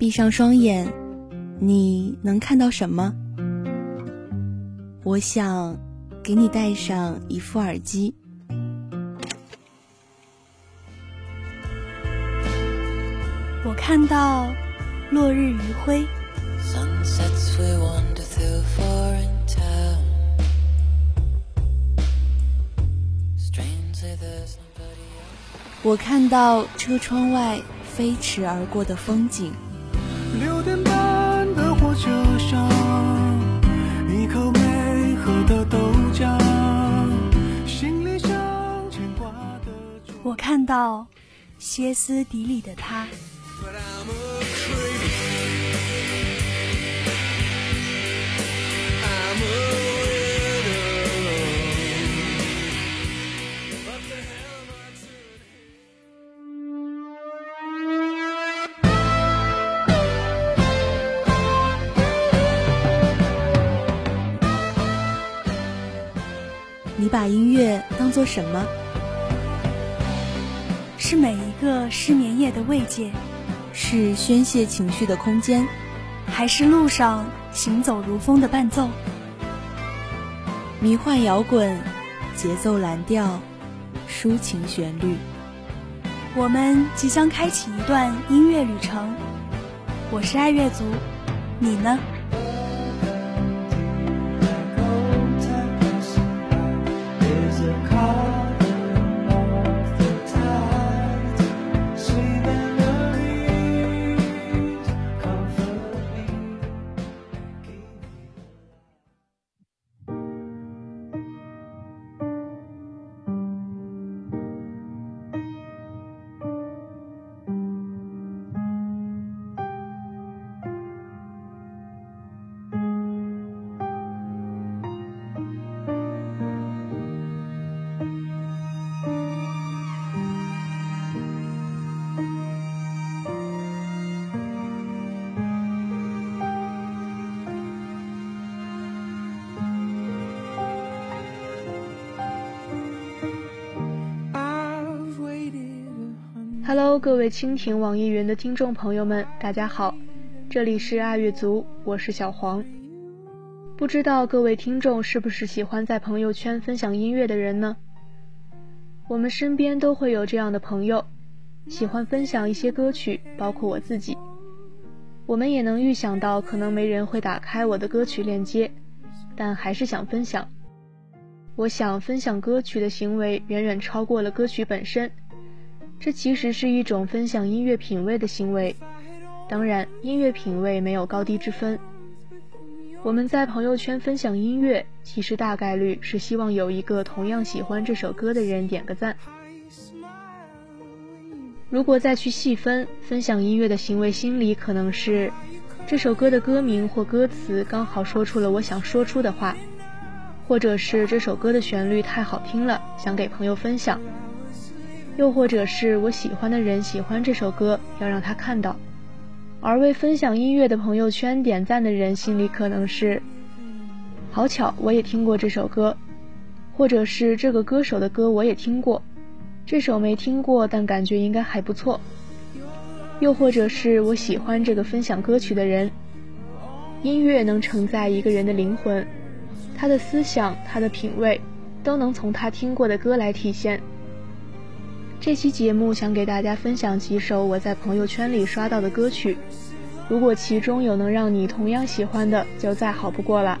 闭上双眼，你能看到什么？我想给你戴上一副耳机。我看到落日余晖。我看到车窗外飞驰而过的风景。六点半的火车上，一口没喝的豆浆，心里想牵挂的。我看到歇斯底里的他。你把音乐当做什么？是每一个失眠夜的慰藉，是宣泄情绪的空间，还是路上行走如风的伴奏？迷幻摇滚，节奏蓝调，抒情旋律。我们即将开启一段音乐旅程。我是爱乐族，你呢？Hello，各位蜻蜓网易云的听众朋友们，大家好，这里是爱乐族，我是小黄。不知道各位听众是不是喜欢在朋友圈分享音乐的人呢？我们身边都会有这样的朋友，喜欢分享一些歌曲，包括我自己。我们也能预想到，可能没人会打开我的歌曲链接，但还是想分享。我想分享歌曲的行为远远超过了歌曲本身。这其实是一种分享音乐品味的行为，当然，音乐品味没有高低之分。我们在朋友圈分享音乐，其实大概率是希望有一个同样喜欢这首歌的人点个赞。如果再去细分，分享音乐的行为心理可能是，这首歌的歌名或歌词刚好说出了我想说出的话，或者是这首歌的旋律太好听了，想给朋友分享。又或者是我喜欢的人喜欢这首歌，要让他看到，而为分享音乐的朋友圈点赞的人心里可能是：好巧，我也听过这首歌，或者是这个歌手的歌我也听过，这首没听过，但感觉应该还不错。又或者是我喜欢这个分享歌曲的人，音乐能承载一个人的灵魂，他的思想、他的品味，都能从他听过的歌来体现。这期节目想给大家分享几首我在朋友圈里刷到的歌曲，如果其中有能让你同样喜欢的，就再好不过了。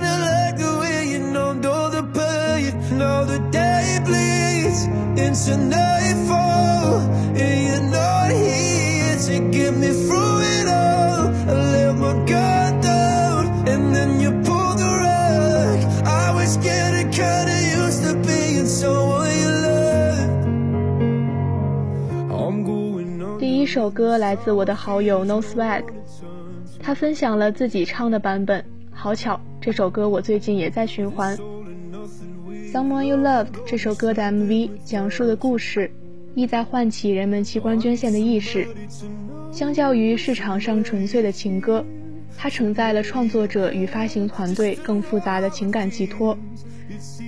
第一首歌来自我的好友 No Swag，他分享了自己唱的版本。好巧，这首歌我最近也在循环。Someone You Loved 这首歌的 MV 讲述的故事，意在唤起人们器官捐献的意识。相较于市场上纯粹的情歌，它承载了创作者与发行团队更复杂的情感寄托，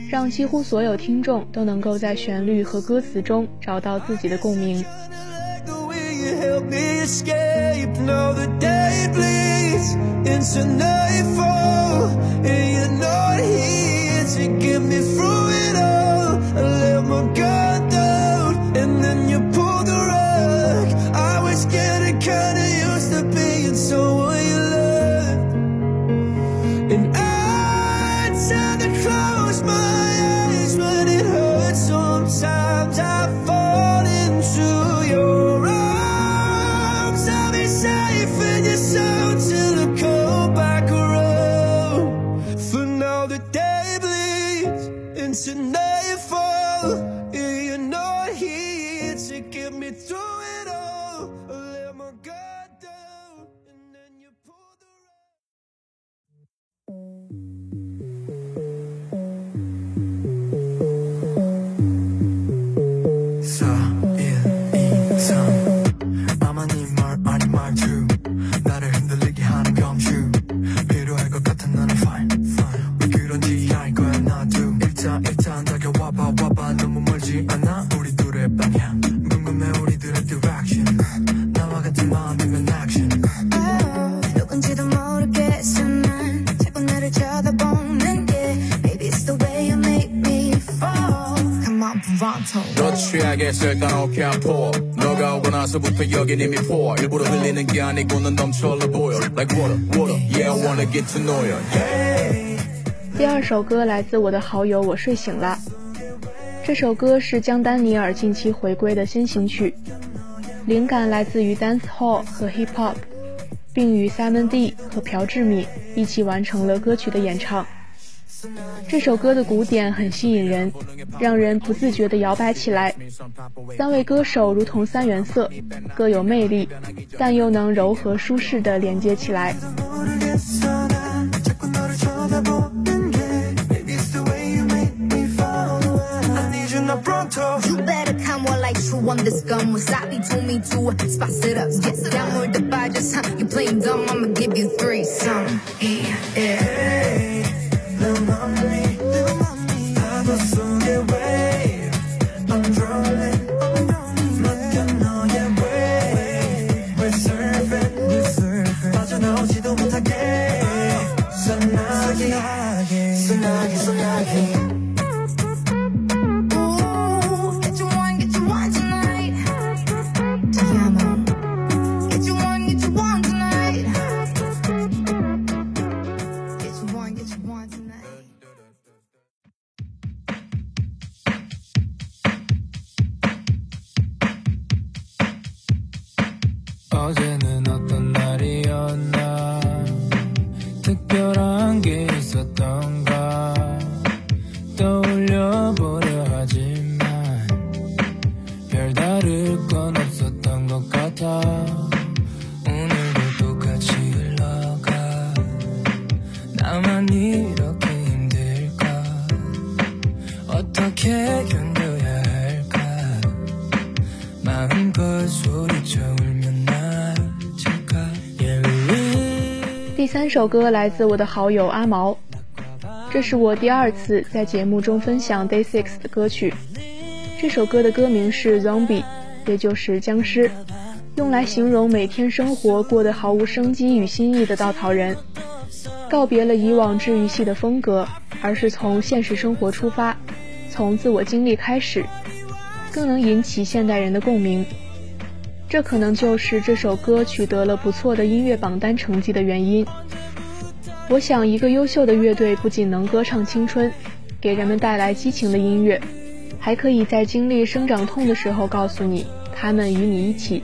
让几乎所有听众都能够在旋律和歌词中找到自己的共鸣。to get me through it all. I let my guard. 취하겠어 일단 오케이 I'm poor 너가 오고 나서부터 여긴 이미 poor 일부러 흘리는 게 아니고 넌 넘쳐흘러 보여 Like water, water Yeah I wanna get to know you yeah. 第二首歌来自我的好友我睡醒了，这首歌是江丹尼尔近期回归的先行曲，灵感来自于 dance hall 和 hip hop，并与 Simon D 和朴智敏一起完成了歌曲的演唱。 这首歌的鼓点很吸引人，让人不自觉地摇摆起来。三位歌手如同三原色，各有魅力，但又能柔和舒适地连接起来。건 없었던 것 같아 오늘도 똑같이 흘러가 나만 이렇게 힘들까 어떻게 견뎌야 할까 마음껏 소리쳐 울면 나아질까 yeah, 第三首歌来自我的好友阿毛，这是我第二次在节目中分享 Day Six 的歌曲。这首歌的歌名是 Zombie， 也就是僵尸用来形容每天生活过得毫无生机与新意的稻草人。告别了以往治愈系的风格而是从现实生活出发从自我经历开始更能引起现代人的共鸣。这可能就是这首歌取得了不错的音乐榜单成绩的原因。我想一个优秀的乐队不仅能歌唱青春给人们带来激情的音乐。还可以在经历生长痛的时候告诉你他们与你一起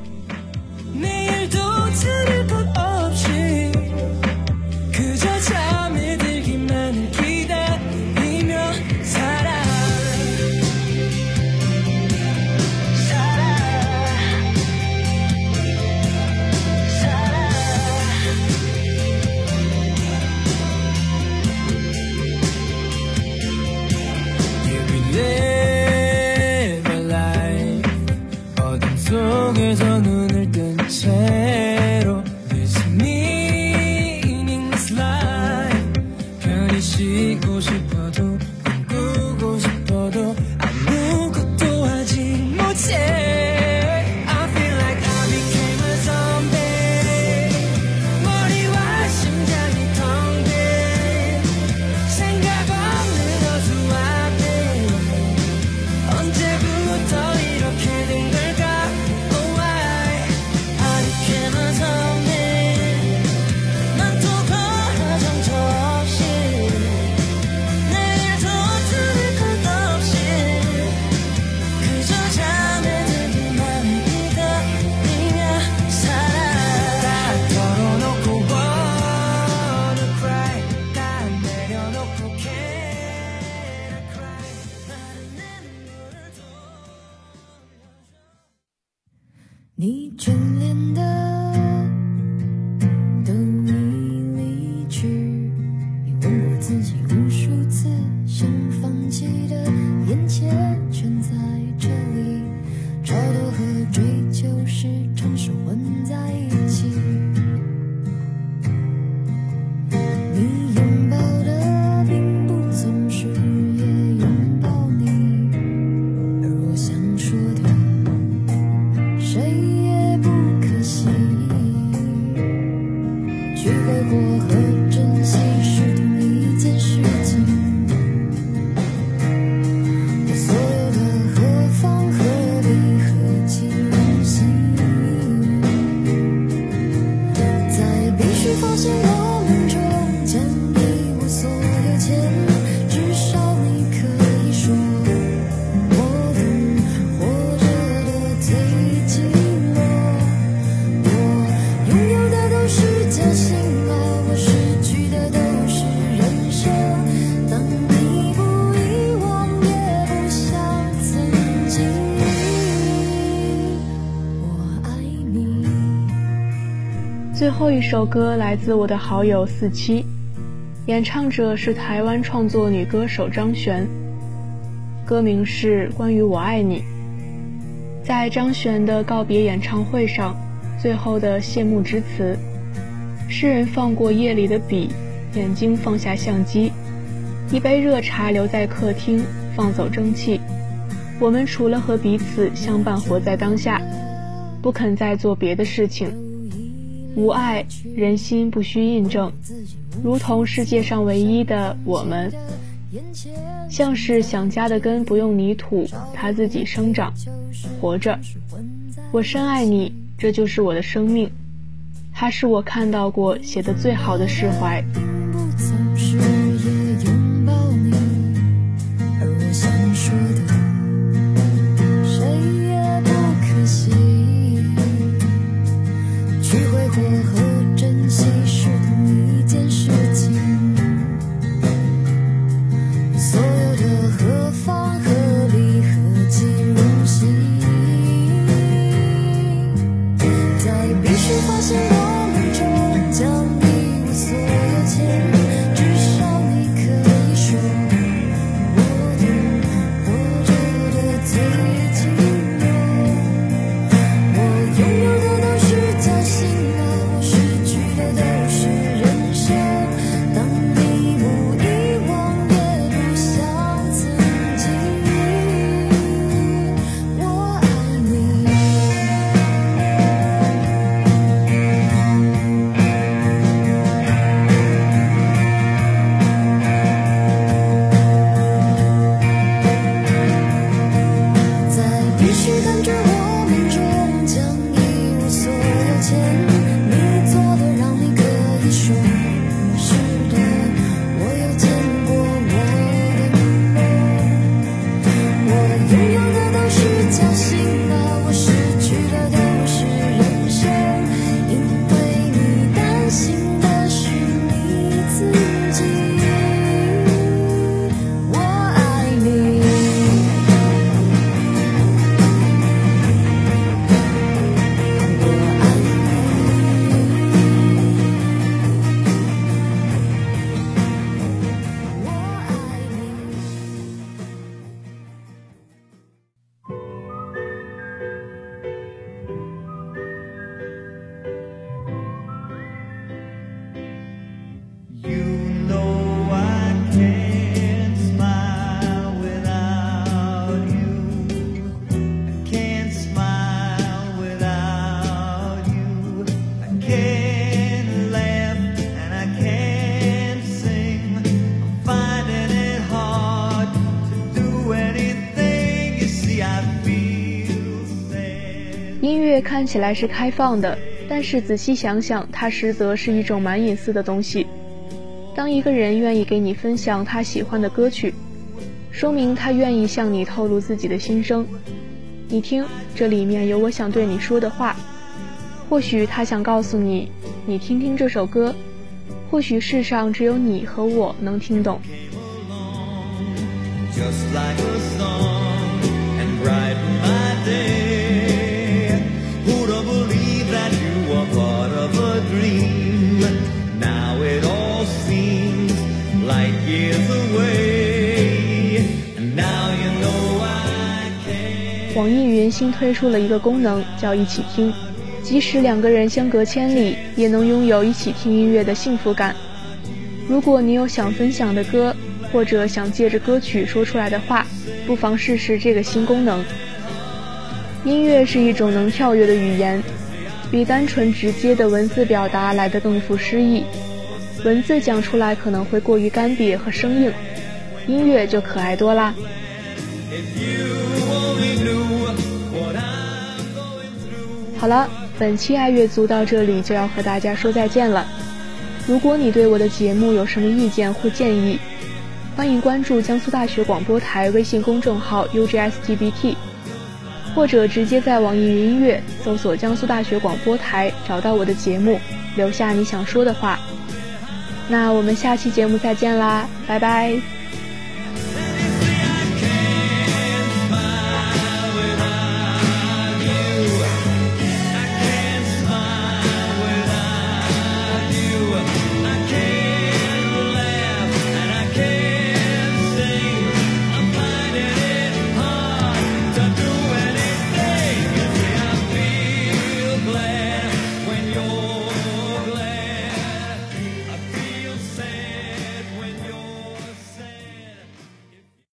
最后一首歌来自我的好友四七，演唱者是台湾创作女歌手张悬，歌名是关于我爱你。在张悬的告别演唱会上，最后的谢幕之词。诗人放过夜里的笔，眼睛放下相机，一杯热茶留在客厅，放走蒸汽。我们除了和彼此相伴，活在当下，不肯再做别的事情。无爱人心不需印证如同世界上唯一的我们。像是想家的根不用泥土它自己生长活着。我深爱你这就是我的生命。它是我看到过写的最好的释怀。看起来是开放的，但是仔细想想，它实则是一种蛮隐私的东西。当一个人愿意给你分享他喜欢的歌曲，说明他愿意向你透露自己的心声。你听，这里面有我想对你说的话。或许他想告诉你，你听听这首歌。或许世上只有你和我能听懂。网易云新推出了一个功能，叫一起听，即使两个人相隔千里，也能拥有一起听音乐的幸福感。如果你有想分享的歌，或者想借着歌曲说出来的话，不妨试试这个新功能。音乐是一种能跳跃的语言，比单纯直接的文字表达来得更富诗意。文字讲出来可能会过于干瘪和生硬，音乐就可爱多啦。好了，本期爱乐族到这里就要和大家说再见了。如果你对我的节目有什么意见或建议，欢迎关注江苏大学广播台微信公众号 UGSTBT，或者直接在网易云音乐搜索江苏大学广播台找到我的节目，留下你想说的话。那我们下期节目再见啦，拜拜。